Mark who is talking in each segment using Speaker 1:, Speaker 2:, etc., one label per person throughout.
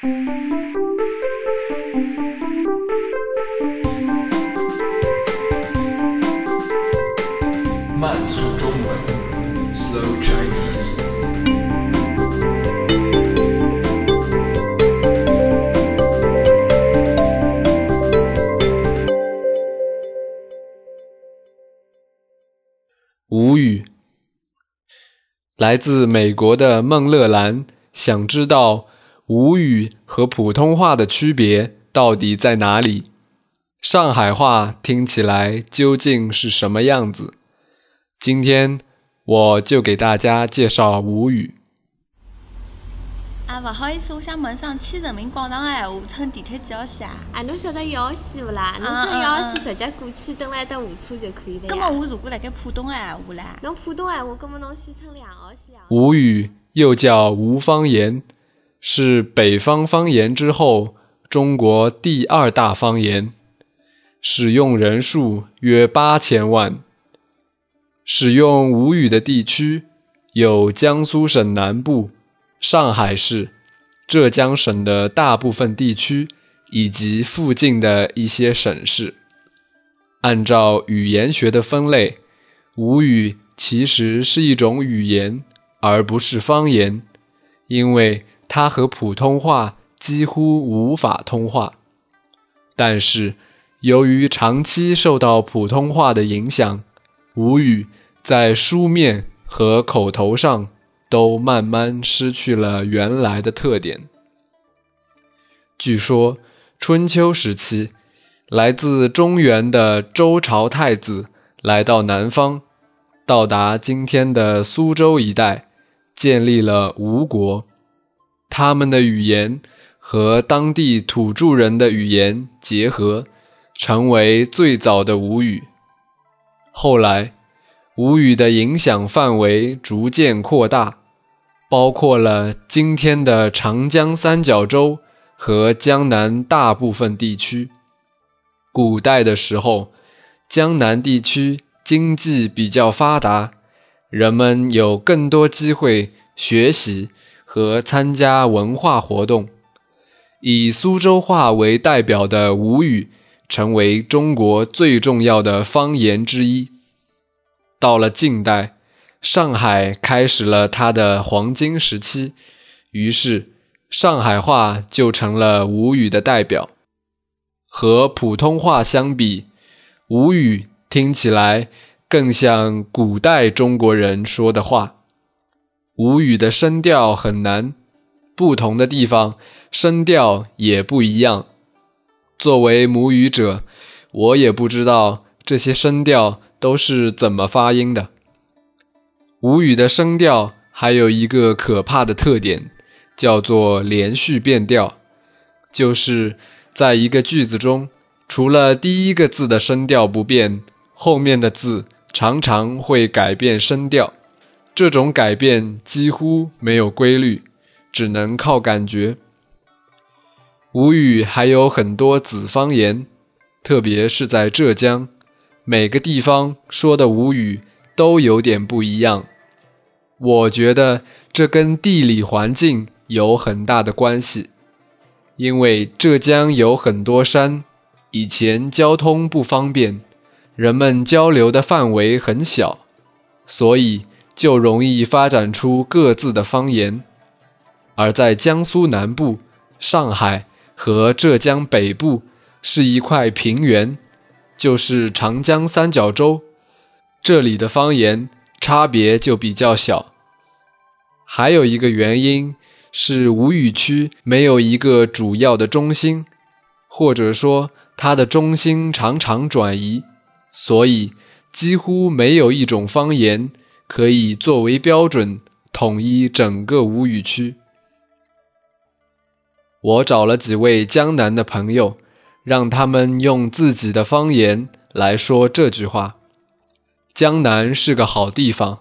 Speaker 1: 慢速中文，Slow Chinese。
Speaker 2: 无语。来自美国的孟乐兰想知道吴语和普通话的区别到底在哪里？上海话听起来究竟是什么样子？今天我就给大家介绍吴语。
Speaker 3: 啊，勿好意思，我想问上去人民广场个闲话，乘地铁几号线啊？
Speaker 4: 啊，侬晓得一号线勿啦？侬
Speaker 3: 啊
Speaker 4: 乘一号线直接过去，等来等下车就可以了
Speaker 3: 葛
Speaker 4: 呀。
Speaker 3: 么我如果辣盖浦东个闲话唻？
Speaker 4: 侬浦东闲话，葛么侬先乘两号线啊。
Speaker 2: 吴语又叫吴方言，是北方方言之后中国第二大方言，使用人数约八千万。使用吴语的地区有江苏省南部、上海市、浙江省的大部分地区以及附近的一些省市。按照语言学的分类，吴语其实是一种语言，而不是方言，因为他和普通话几乎无法通话。但是，由于长期受到普通话的影响，吴语在书面和口头上都慢慢失去了原来的特点。据说，春秋时期，来自中原的周朝太子来到南方，到达今天的苏州一带，建立了吴国。他们的语言和当地土著人的语言结合，成为最早的吴语。后来，吴语的影响范围逐渐扩大，包括了今天的长江三角洲和江南大部分地区。古代的时候，江南地区经济比较发达，人们有更多机会学习和参加文化活动。以苏州话为代表的吴语，成为中国最重要的方言之一。到了近代，上海开始了它的黄金时期，于是上海话就成了吴语的代表。和普通话相比，吴语听起来更像古代中国人说的话。吴语的声调很难，不同的地方声调也不一样。作为母语者，我也不知道这些声调都是怎么发音的。吴语的声调还有一个可怕的特点，叫做连续变调，就是在一个句子中，除了第一个字的声调不变，后面的字常常会改变声调。这种改变几乎没有规律，只能靠感觉。吴语还有很多子方言，特别是在浙江，每个地方说的吴语都有点不一样。我觉得这跟地理环境有很大的关系，因为浙江有很多山，以前交通不方便，人们交流的范围很小，所以就容易发展出各自的方言。而在江苏南部、上海和浙江北部是一块平原，就是长江三角洲，这里的方言差别就比较小。还有一个原因是吴语区没有一个主要的中心，或者说它的中心常常转移，所以几乎没有一种方言可以作为标准统一整个吴语区。我找了几位江南的朋友，让他们用自己的方言来说这句话：“江南是个好地方，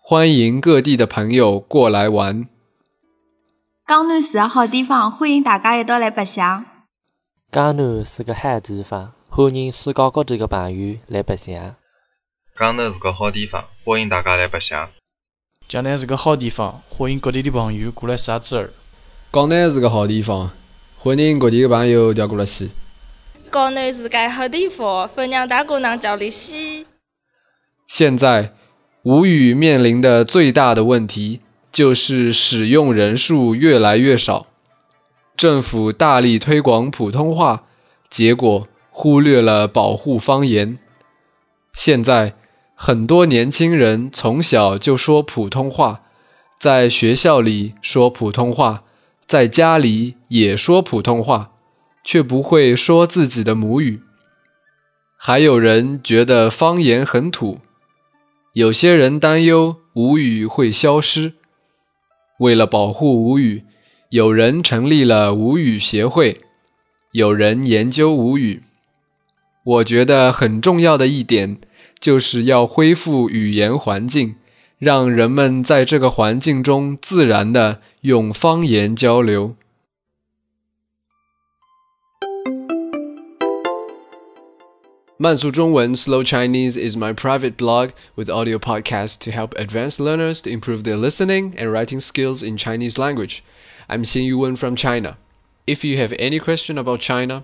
Speaker 2: 欢迎各地的朋友过来玩。
Speaker 3: 江南是个好地方，欢迎大家一道来白相。
Speaker 5: 江南是个好地方，欢迎世界各地的朋友来白相。
Speaker 6: 江南是个好地方，欢迎大家来白相。
Speaker 7: 江南是个好地方，欢迎各地的朋友过来撒子儿。
Speaker 2: 江南是个好地方，欢迎各地的朋友调过来去。
Speaker 7: 江南是个好地方，欢迎大家能叫来西。
Speaker 2: 现在，吴语面临的最大的问题就是使用人数越来越少。政府大力推广普通话，结果忽略了保护方言。现在，很多年轻人从小就说普通话，在学校里说普通话，在家里也说普通话，却不会说自己的母语。还有人觉得方言很土，有些人担忧吴语会消失。为了保护吴语，有人成立了吴语协会，有人研究吴语。我觉得很重要的一点，就是要恢复语言环境，让人们在这个环境中自然的用方言交流。慢速中文 （Slow Chinese） is my private blog with audio podcasts to help advanced learners to improve their listening and writing skills in Chinese language. I'm Xin Yuwen from China. If you have any question about China,